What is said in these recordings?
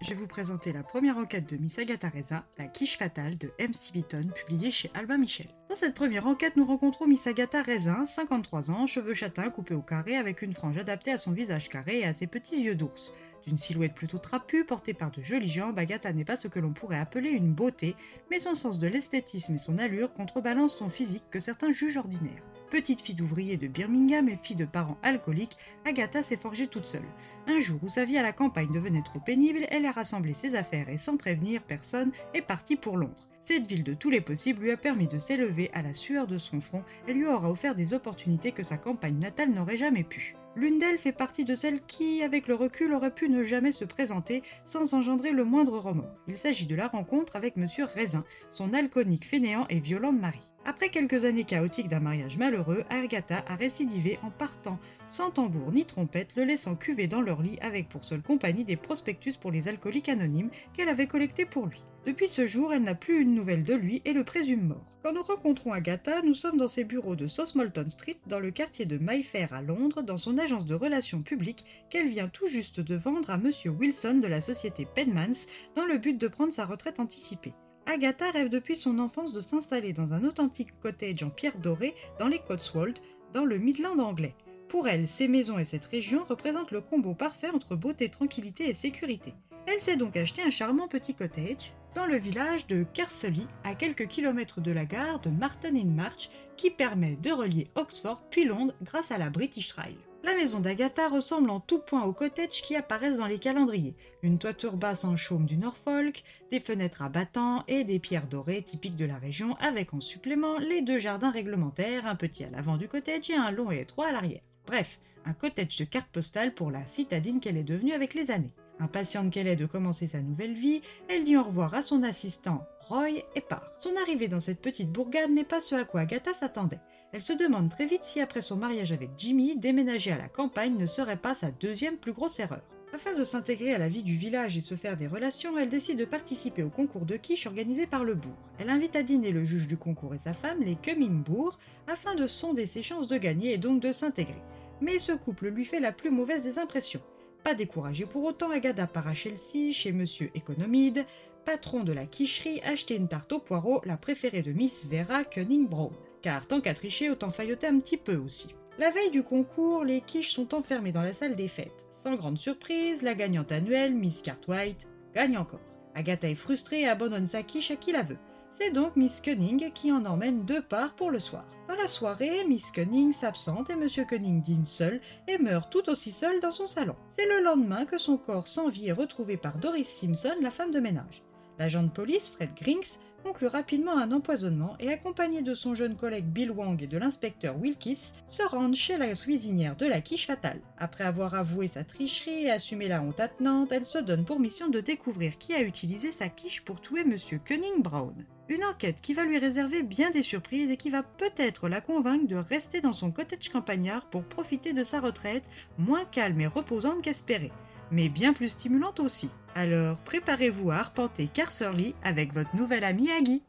Je vais vous présenter la première enquête de Miss Agatha Reza, La quiche fatale de M.C. Beaton, publiée chez Albin Michel. Dans cette première enquête, nous rencontrons Miss Agatha Reza, 53 ans, cheveux châtains coupés au carré avec une frange adaptée à son visage carré et à ses petits yeux d'ours. D'une silhouette plutôt trapue, portée par de jolies jambes, Agatha n'est pas ce que l'on pourrait appeler une beauté, mais son sens de l'esthétisme et son allure contrebalancent son physique que certains jugent ordinaire. Petite fille d'ouvrier de Birmingham et fille de parents alcooliques, Agatha s'est forgée toute seule. Un jour où sa vie à la campagne devenait trop pénible, elle a rassemblé ses affaires et sans prévenir personne est partie pour Londres. Cette ville de tous les possibles lui a permis de s'élever à la sueur de son front et lui aura offert des opportunités que sa campagne natale n'aurait jamais pu. L'une d'elles fait partie de celles qui, avec le recul, auraient pu ne jamais se présenter sans engendrer le moindre remords. Il s'agit de la rencontre avec Monsieur Raisin, son alcoolique fainéant et violent mari. Après quelques années chaotiques d'un mariage malheureux, Agatha a récidivé en partant sans tambour ni trompette, le laissant cuver dans leur lit avec pour seule compagnie des prospectus pour les alcooliques anonymes qu'elle avait collectés pour lui. Depuis ce jour, elle n'a plus une nouvelle de lui et le présume mort. Quand nous rencontrons Agatha, nous sommes dans ses bureaux de Southampton Street, dans le quartier de Mayfair à Londres, dans son agence de relations publiques qu'elle vient tout juste de vendre à Monsieur Wilson de la société Penmans dans le but de prendre sa retraite anticipée. Agatha rêve depuis son enfance de s'installer dans un authentique cottage en pierre dorée dans les Cotswolds, dans le Midland anglais. Pour elle, ces maisons et cette région représentent le combo parfait entre beauté, tranquillité et sécurité. Elle s'est donc acheté un charmant petit cottage dans le village de Kersely, à quelques kilomètres de la gare de Martin in March, qui permet de relier Oxford puis Londres grâce à la British Rail. La maison d'Agatha ressemble en tout point aux cottages qui apparaissent dans les calendriers. Une toiture basse en chaume du Norfolk, des fenêtres à battants et des pierres dorées typiques de la région, avec en supplément les deux jardins réglementaires, un petit à l'avant du cottage et un long et étroit à l'arrière. Bref, un cottage de carte postale pour la citadine qu'elle est devenue avec les années. Impatiente qu'elle est de commencer sa nouvelle vie, elle dit au revoir à son assistant Roy et part. Son arrivée dans cette petite bourgade n'est pas ce à quoi Agatha s'attendait. Elle se demande très vite si après son mariage avec Jimmy, déménager à la campagne ne serait pas sa deuxième plus grosse erreur. Afin de s'intégrer à la vie du village et se faire des relations, elle décide de participer au concours de quiche organisé par le bourg. Elle invite à dîner le juge du concours et sa femme, les Cummingbourg, afin de sonder ses chances de gagner et donc de s'intégrer. Mais ce couple lui fait la plus mauvaise des impressions. Pas découragé pour autant, Agatha part à Chelsea, chez Monsieur Économide, patron de la quicherie, acheter une tarte au poireau, la préférée de Miss Vera Cunningbrown car tant qu'à tricher, autant failloter un petit peu aussi. La veille du concours, les quiches sont enfermées dans la salle des fêtes. Sans grande surprise, la gagnante annuelle, Miss Cartwright, gagne encore. Agatha est frustrée et abandonne sa quiche à qui la veut. C'est donc Miss Cunning qui en emmène deux parts pour le soir. Dans la soirée, Miss Cunning s'absente et Monsieur Cunning dîne seul et meurt tout aussi seul dans son salon. C'est le lendemain que son corps sans vie est retrouvé par Doris Simpson, la femme de ménage. L'agent de police, Fred Grinks, conclut rapidement un empoisonnement et accompagné de son jeune collègue Bill Wang et de l'inspecteur Wilkis, se rendent chez la cuisinière de la quiche fatale. Après avoir avoué sa tricherie et assumé la honte attenante, elle se donne pour mission de découvrir qui a utilisé sa quiche pour tuer Monsieur Cunning Brown. Une enquête qui va lui réserver bien des surprises et qui va peut-être la convaincre de rester dans son cottage campagnard pour profiter de sa retraite, moins calme et reposante qu'espérée mais bien plus stimulante aussi. Alors préparez-vous à arpenter Carcerly avec votre nouvel ami Aggie.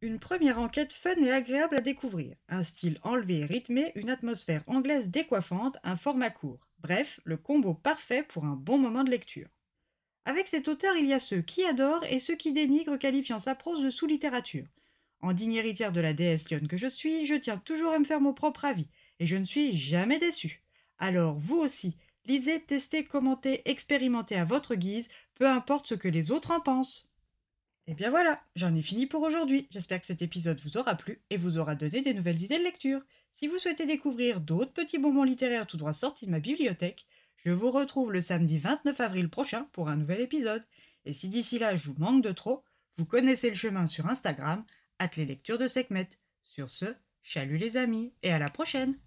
Une première enquête fun et agréable à découvrir. Un style enlevé et rythmé, une atmosphère anglaise décoiffante, un format court. Bref, le combo parfait pour un bon moment de lecture. Avec cet auteur, il y a ceux qui adorent et ceux qui dénigrent, qualifiant sa prose de sous-littérature. En digne héritière de la déesse lionne que je suis, je tiens toujours à me faire mon propre avis, et je ne suis jamais déçu. Alors vous aussi, lisez, testez, commentez, expérimentez à votre guise, peu importe ce que les autres en pensent. Et bien voilà, j'en ai fini pour aujourd'hui. J'espère que cet épisode vous aura plu et vous aura donné des nouvelles idées de lecture. Si vous souhaitez découvrir d'autres petits bonbons littéraires tout droit sortis de ma bibliothèque, je vous retrouve le samedi 29 avril prochain pour un nouvel épisode. Et si d'ici là je vous manque de trop, vous connaissez le chemin sur Instagram, at les lectures de Sekhmet. Sur ce, chalut les amis et à la prochaine